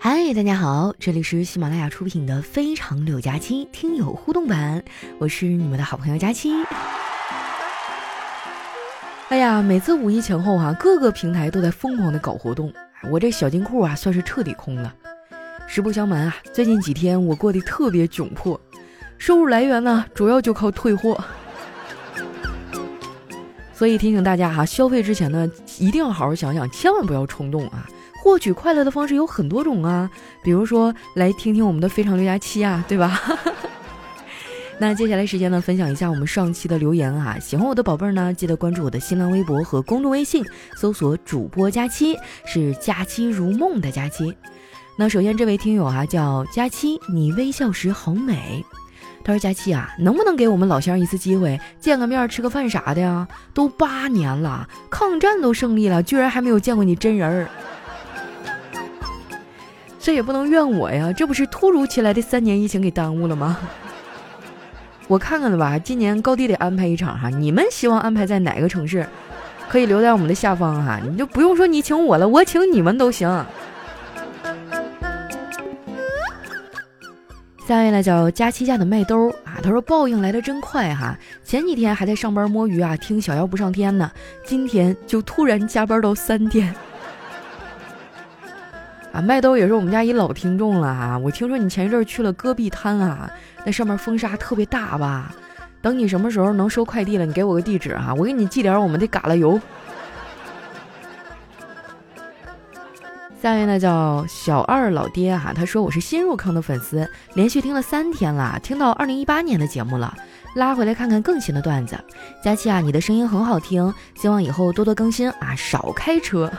嗨，大家好，这里是喜马拉雅出品的《非常六加七》听友互动版，我是你们的好朋友佳期。哎呀，每次五一前后哈，各个平台都在疯狂的搞活动，我这小金库啊算是彻底空了。实不相瞒啊，最近几天我过得特别窘迫，收入来源呢主要就靠退货，所以提醒大家哈，消费之前呢一定要好好想想，千万不要冲动啊。获取快乐的方式有很多种啊，比如说来听听我们的非常六加七啊，对吧？那接下来时间呢，分享一下我们上期的留言啊。喜欢我的宝贝儿呢，记得关注我的新浪微博和公众微信，搜索主播佳期，是佳期如梦的佳期。那首先这位听友啊，叫佳期，你微笑时好美。他说佳期啊，能不能给我们老乡一次机会，见个面吃个饭啥的呀？都八年了，抗战都胜利了，居然还没有见过你真人儿。这也不能怨我呀，这不是突如其来的三年疫情给耽误了吗？我看看了吧，今年高低得安排一场哈。你们希望安排在哪个城市？可以留在我们的下方哈，你就不用说你请我了，我请你们都行。下位呢叫佳期家的麦兜啊，他说报应来的真快哈，前几天还在上班摸鱼啊，听小妖不上天呢，今天就突然加班到三点。啊，麦兜也是我们家一老听众了哈。我听说你前一阵去了戈壁滩啊，那上面风沙特别大吧？等你什么时候能收快递了，你给我个地址哈，我给你寄点我们的嘎啦油。下面呢叫小二老爹哈，他说我是新入坑的粉丝，连续听了三天了，听到二零一八年的节目了，拉回来看看更新的段子。佳期啊，你的声音很好听，希望以后多多更新啊，少开车。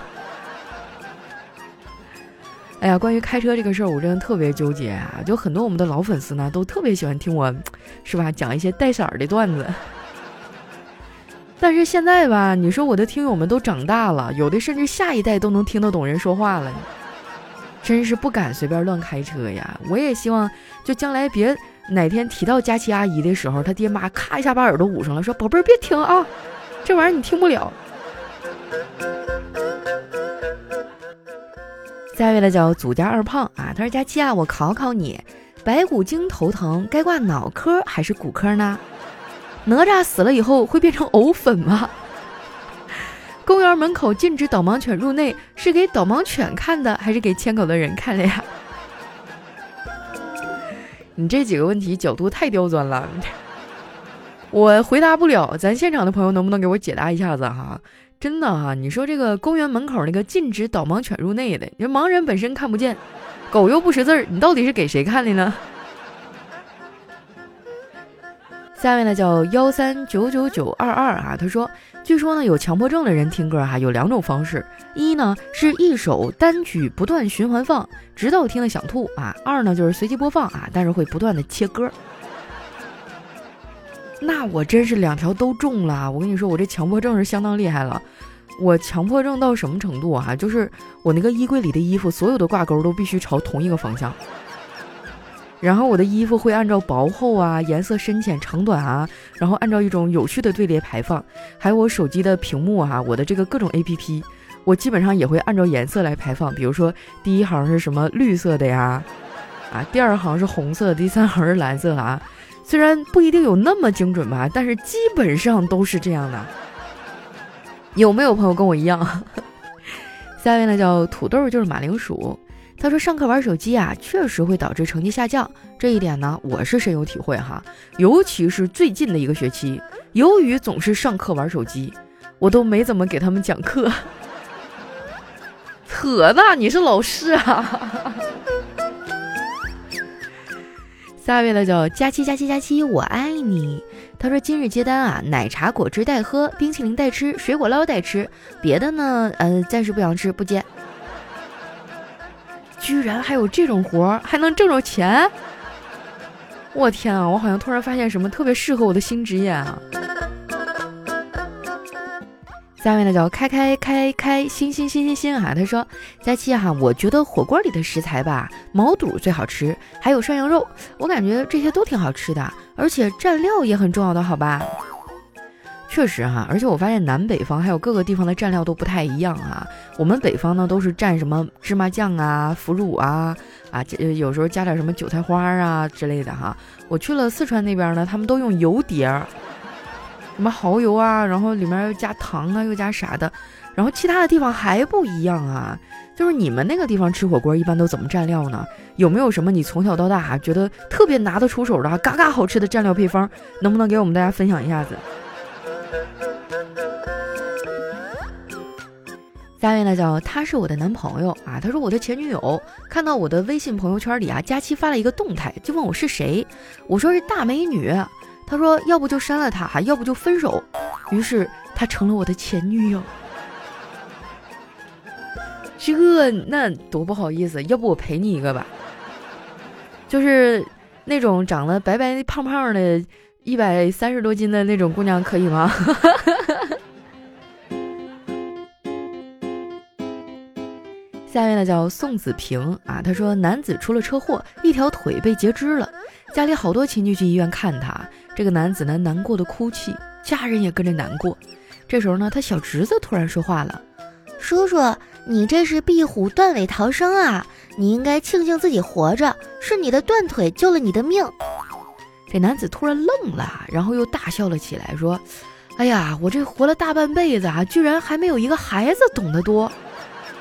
哎呀，关于开车这个事儿，我真的特别纠结啊！就很多我们的老粉丝呢，都特别喜欢听我，是吧？讲一些带色儿的段子。但是现在吧，你说我的听友们都长大了，有的甚至下一代都能听得懂人说话了，真是不敢随便乱开车呀！我也希望，就将来别哪天提到佳琪阿姨的时候，他爹妈咔一下把耳朵捂上了，说：“宝贝儿别听啊，这玩意儿你听不了。”下一位呢叫祖家二胖啊，他说佳期啊，我考考你，白骨精头疼该挂脑科还是骨科呢？哪吒死了以后会变成藕粉吗？公园门口禁止导盲犬入内，是给导盲犬看的还是给牵狗的人看的呀？你这几个问题角度太刁钻了，我回答不了，咱现场的朋友能不能给我解答一下子哈？真的哈，你说这个公园门口那个禁止导盲犬入内的，你说盲人本身看不见，狗又不识字儿，你到底是给谁看的呢？下面呢叫幺三九九九二二啊，他说，据说呢有强迫症的人听歌哈有两种方式，一呢是一首单曲不断循环放，直到听了想吐啊；二呢就是随机播放啊，但是会不断的切歌。那我真是两条都中了，我跟你说，我这强迫症是相当厉害了。我强迫症到什么程度啊？就是我那个衣柜里的衣服，所有的挂钩都必须朝同一个方向。然后我的衣服会按照薄厚啊、颜色深浅、长短啊，然后按照一种有序的队列排放。还有我手机的屏幕啊，我的这个各种 A P P，我基本上也会按照颜色来排放。比如说第一行是什么绿色的呀，啊，第二行是红色，第三行是蓝色啊。虽然不一定有那么精准吧，但是基本上都是这样的。有没有朋友跟我一样？下面呢叫土豆就是马铃薯，他说上课玩手机啊，确实会导致成绩下降。这一点呢，我是深有体会哈。尤其是最近的一个学期，由于总是上课玩手机，我都没怎么给他们讲课。扯呢，你是老师啊？下一位呢叫佳期佳期佳期，我爱你。他说今日接单啊，奶茶果汁代喝，冰淇淋代吃，水果捞代吃，别的呢，呃，暂时不想吃，不接。居然还有这种活儿，还能挣着钱！我天啊，我好像突然发现什么特别适合我的新职业啊！下面呢叫开开开开心心心心心啊！他说佳期哈，我觉得火锅里的食材吧，毛肚最好吃，还有涮羊肉，我感觉这些都挺好吃的，而且蘸料也很重要的，好吧？确实哈，而且我发现南北方还有各个地方的蘸料都不太一样啊。我们北方呢都是蘸什么芝麻酱啊、腐乳啊啊，有时候加点什么韭菜花啊之类的哈。我去了四川那边呢，他们都用油碟儿，什么蚝油啊，然后里面又加糖啊，又加啥的。然后其他的地方还不一样啊，就是你们那个地方吃火锅一般都怎么蘸料呢？有没有什么你从小到大觉得特别拿得出手的、嘎嘎好吃的蘸料配方？能不能给我们大家分享一下子？下面呢叫他是我的男朋友啊，他说我的前女友看到我的微信朋友圈里啊，佳期发了一个动态，就问我是谁，我说是大美女，他说要不就删了他，哈要不就分手，于是他成了我的前女友。这那多不好意思，要不我陪你一个吧？就是那种长得白白胖胖的，一百三十多斤的那种姑娘，可以吗？下面呢叫宋子平啊，他说男子出了车祸，一条腿被截肢了，家里好多亲戚去医院看他，这个男子呢难过的哭泣，家人也跟着难过。这时候呢，他小侄子突然说话了：“叔叔，你这是壁虎断尾逃生啊，你应该庆幸自己活着，是你的断腿救了你的命。”这男子突然愣了，然后又大笑了起来，说：“哎呀，我这活了大半辈子啊，居然还没有一个孩子懂得多。”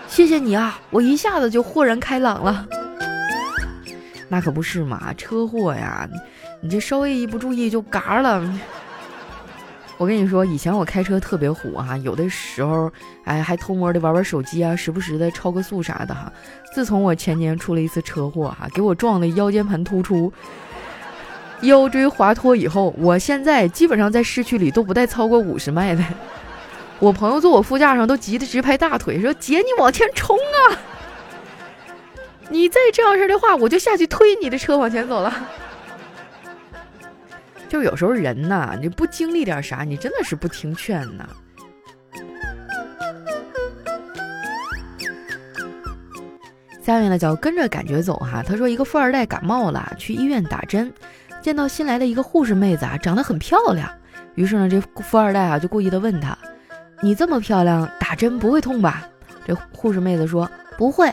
谢谢你啊，我一下子就豁然开朗了。那可不是嘛，车祸呀，你这稍微一不注意就嘎了。我跟你说，以前我开车特别虎哈，有的时候哎还偷摸的玩玩手机啊，时不时的超个速啥的哈。自从我前年出了一次车祸哈，给我撞的腰间盘突出，腰椎滑脱以后，我现在基本上在市区里都不带超过五十迈的。我朋友坐我副驾上都急得直拍大腿，说：“姐，你往前冲啊！你再这样式的话，我就下去推你的车往前走了。”就有时候人呐，你不经历点啥，你真的是不听劝呐。下面呢叫跟着感觉走哈。他说一个富二代感冒了，去医院打针，见到新来的一个护士妹子啊，长得很漂亮，于是呢，这富二代啊就故意的问他。你这么漂亮，打针不会痛吧？这护士妹子说不会，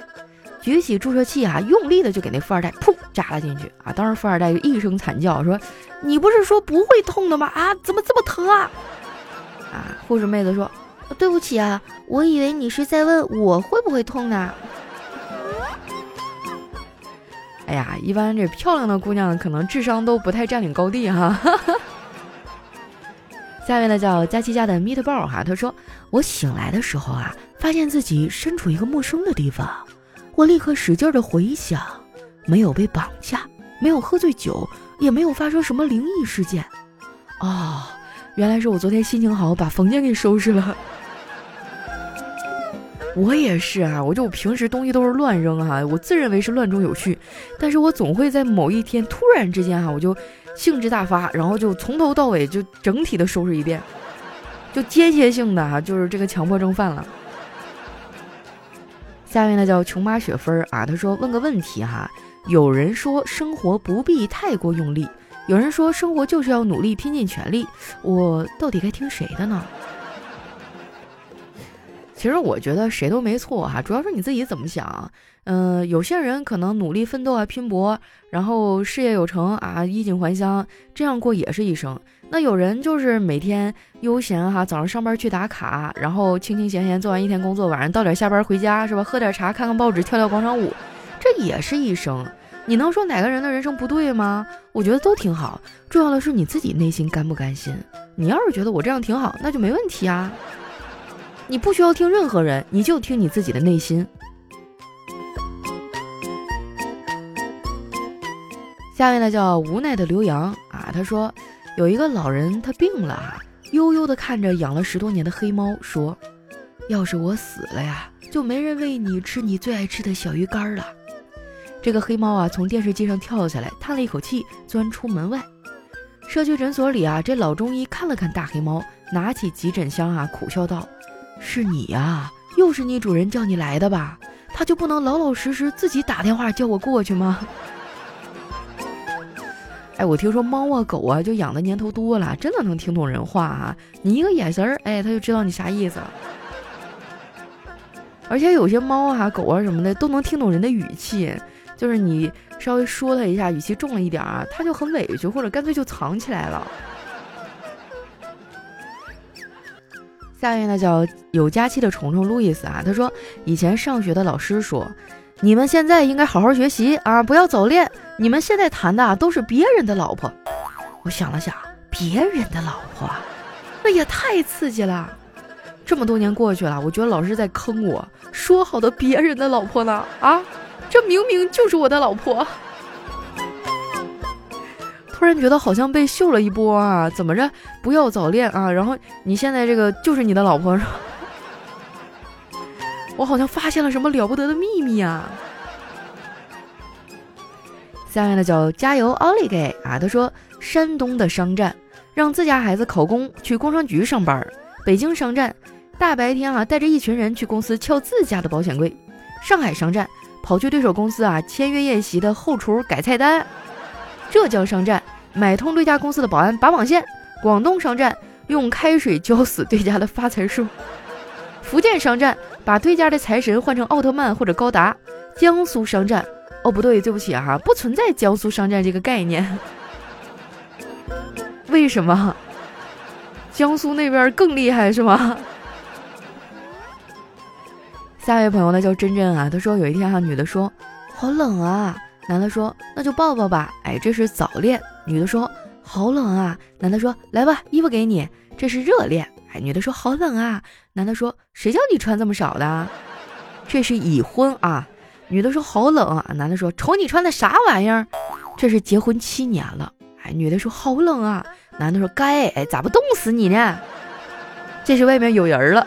举起注射器啊，用力的就给那富二代噗扎了进去啊！当时富二代就一声惨叫说：“你不是说不会痛的吗？啊，怎么这么疼啊？”啊，护士妹子说：“对不起啊，我以为你是在问我会不会痛呢。”哎呀，一般这漂亮的姑娘可能智商都不太占领高地哈。下面呢叫佳琪家的 meetball 哈，他说我醒来的时候啊，发现自己身处一个陌生的地方，我立刻使劲的回想，没有被绑架，没有喝醉酒，也没有发生什么灵异事件，哦，原来是我昨天心情好，把房间给收拾了。我也是啊，我就平时东西都是乱扔哈，我自认为是乱中有序，但是我总会在某一天突然之间哈，我就。兴致大发，然后就从头到尾就整体的收拾一遍，就间歇性的哈，就是这个强迫症犯了。下面呢叫琼妈雪芬啊，她说问个问题哈，有人说生活不必太过用力，有人说生活就是要努力拼尽全力，我到底该听谁的呢？其实我觉得谁都没错哈，主要是你自己怎么想。嗯，有些人可能努力奋斗啊，拼搏，然后事业有成啊，衣锦还乡，这样过也是一生。那有人就是每天悠闲哈，早上上班去打卡，然后清清闲闲做完一天工作，晚上到点下班回家是吧？喝点茶，看看报纸，跳跳广场舞，这也是一生。你能说哪个人的人生不对吗？我觉得都挺好，重要的是你自己内心甘不甘心。你要是觉得我这样挺好，那就没问题啊。你不需要听任何人，你就听你自己的内心。下面呢叫无奈的刘洋啊，他说有一个老人他病了啊，悠悠的看着养了十多年的黑猫，说：“要是我死了呀，就没人喂你吃你最爱吃的小鱼干了。”这个黑猫啊，从电视机上跳下来，叹了一口气，钻出门外。社区诊所里啊，这老中医看了看大黑猫，拿起急诊箱啊，苦笑道：“是你呀，又是你主人叫你来的吧？他就不能老老实实自己打电话叫我过去吗？” 哎，我听说猫啊狗啊就养的年头多了，真的能听懂人话啊！你一个眼神儿，哎，它就知道你啥意思了。而且有些猫啊狗啊什么的都能听懂人的语气，就是你稍微说它一下，语气重了一点啊，它就很委屈，或者干脆就藏起来了。下面呢叫有假期的虫虫路易斯啊，他说以前上学的老师说，你们现在应该好好学习啊，不要早恋。你们现在谈的都是别人的老婆。我想了想，别人的老婆，那也太刺激了。这么多年过去了，我觉得老师在坑我。说好的别人的老婆呢？啊，这明明就是我的老婆。突然觉得好像被秀了一波啊！怎么着？不要早恋啊！然后你现在这个就是你的老婆，我好像发现了什么了不得的秘密啊！下面的叫加油奥利给啊！他说山东的商战让自家孩子考公去工商局上班，北京商战大白天啊带着一群人去公司撬自家的保险柜，上海商战跑去对手公司啊签约宴席的后厨改菜单。浙江商战买通对家公司的保安拔网线，广东商战用开水浇死对家的发财树，福建商战把对家的财神换成奥特曼或者高达，江苏商战哦不对，对不起啊，不存在江苏商战这个概念，为什么？江苏那边更厉害是吗？下一位朋友呢叫真真啊，他说有一天哈，女的说好冷啊。男的说：“那就抱抱吧。”哎，这是早恋。女的说：“好冷啊。”男的说：“来吧，衣服给你。”这是热恋。哎，女的说：“好冷啊。”男的说：“谁叫你穿这么少的？”这是已婚啊。女的说：“好冷啊。”男的说：“瞅你穿的啥玩意儿？”这是结婚七年了。哎，女的说：“好冷啊。”男的说：“该，哎，咋不冻死你呢？”这是外面有人了。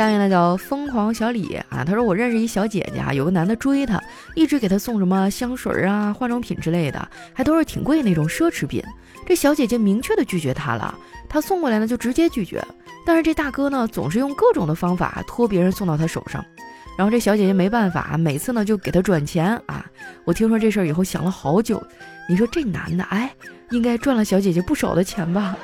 下面呢叫疯狂小李啊，他说我认识一小姐姐啊，有个男的追她，一直给她送什么香水啊、化妆品之类的，还都是挺贵那种奢侈品。这小姐姐明确的拒绝他了，他送过来呢就直接拒绝。但是这大哥呢总是用各种的方法托别人送到他手上，然后这小姐姐没办法，每次呢就给他转钱啊。我听说这事儿以后想了好久，你说这男的哎，应该赚了小姐姐不少的钱吧？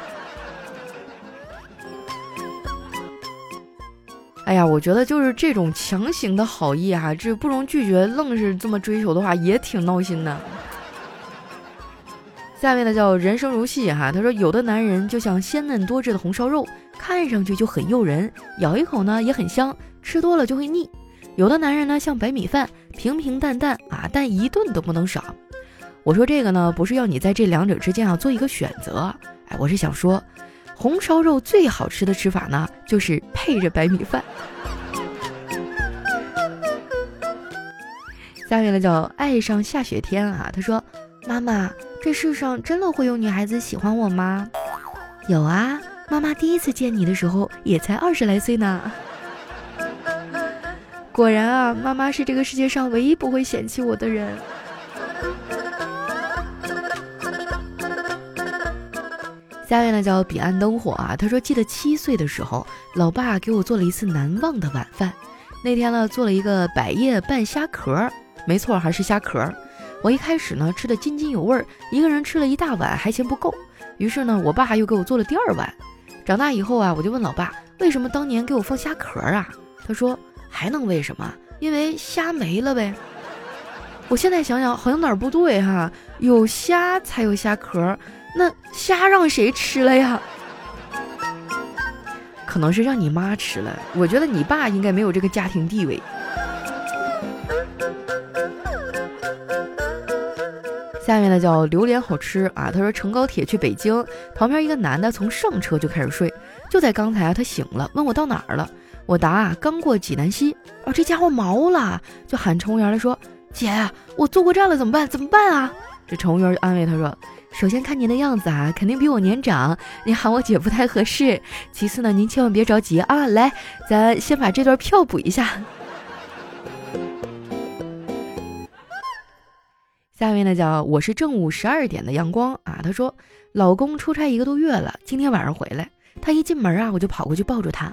哎呀，我觉得就是这种强行的好意啊，这不容拒绝，愣是这么追求的话，也挺闹心的。下面呢叫人生如戏哈，他说有的男人就像鲜嫩多汁的红烧肉，看上去就很诱人，咬一口呢也很香，吃多了就会腻；有的男人呢像白米饭，平平淡淡啊，但一顿都不能少。我说这个呢，不是要你在这两者之间啊做一个选择，哎，我是想说。红烧肉最好吃的吃法呢，就是配着白米饭。下面呢叫爱上下雪天啊，他说：“妈妈，这世上真的会有女孩子喜欢我吗？”有啊，妈妈第一次见你的时候也才二十来岁呢。果然啊，妈妈是这个世界上唯一不会嫌弃我的人。下面呢叫彼岸灯火啊，他说记得七岁的时候，老爸给我做了一次难忘的晚饭。那天呢做了一个百叶拌虾壳，没错，还是虾壳。我一开始呢吃的津津有味，一个人吃了一大碗还嫌不够，于是呢我爸又给我做了第二碗。长大以后啊，我就问老爸为什么当年给我放虾壳啊？他说还能为什么？因为虾没了呗。我现在想想好像哪儿不对哈，有虾才有虾壳。那虾让谁吃了呀？可能是让你妈吃了。我觉得你爸应该没有这个家庭地位。下面呢叫榴莲好吃啊。他说乘高铁去北京，旁边一个男的从上车就开始睡。就在刚才啊，他醒了，问我到哪儿了。我答啊，刚过济南西。哦，这家伙毛了，就喊乘务员来说：“姐，我坐过站了，怎么办？怎么办啊？”这乘务员就安慰他说。首先看您的样子啊，肯定比我年长，您喊我姐不太合适。其次呢，您千万别着急啊，来，咱先把这段票补一下。下面呢叫我是正午十二点的阳光啊，他说老公出差一个多月了，今天晚上回来，他一进门啊，我就跑过去抱住他，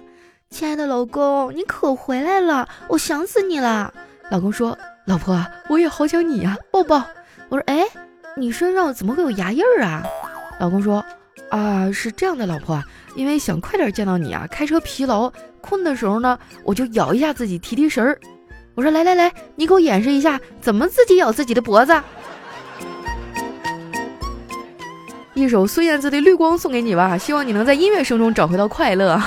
亲爱的老公，你可回来了，我想死你了。老公说老婆，我也好想你呀，抱抱。我说，哎，你身上怎么会有牙印儿啊？老公说，啊，是这样的，老婆，因为想快点见到你啊，开车疲劳困的时候呢，我就咬一下自己提提神儿。我说，来来来，你给我演示一下怎么自己咬自己的脖子。一首孙燕姿的《绿光》送给你吧，希望你能在音乐声中找回到快乐。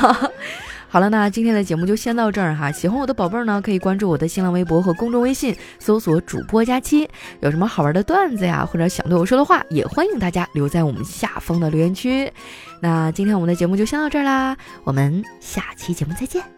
好了，那今天的节目就先到这儿哈。喜欢我的宝贝儿呢，可以关注我的新浪微博和公众微信，搜索“主播佳期”。有什么好玩的段子呀，或者想对我说的话，也欢迎大家留在我们下方的留言区。那今天我们的节目就先到这儿啦，我们下期节目再见。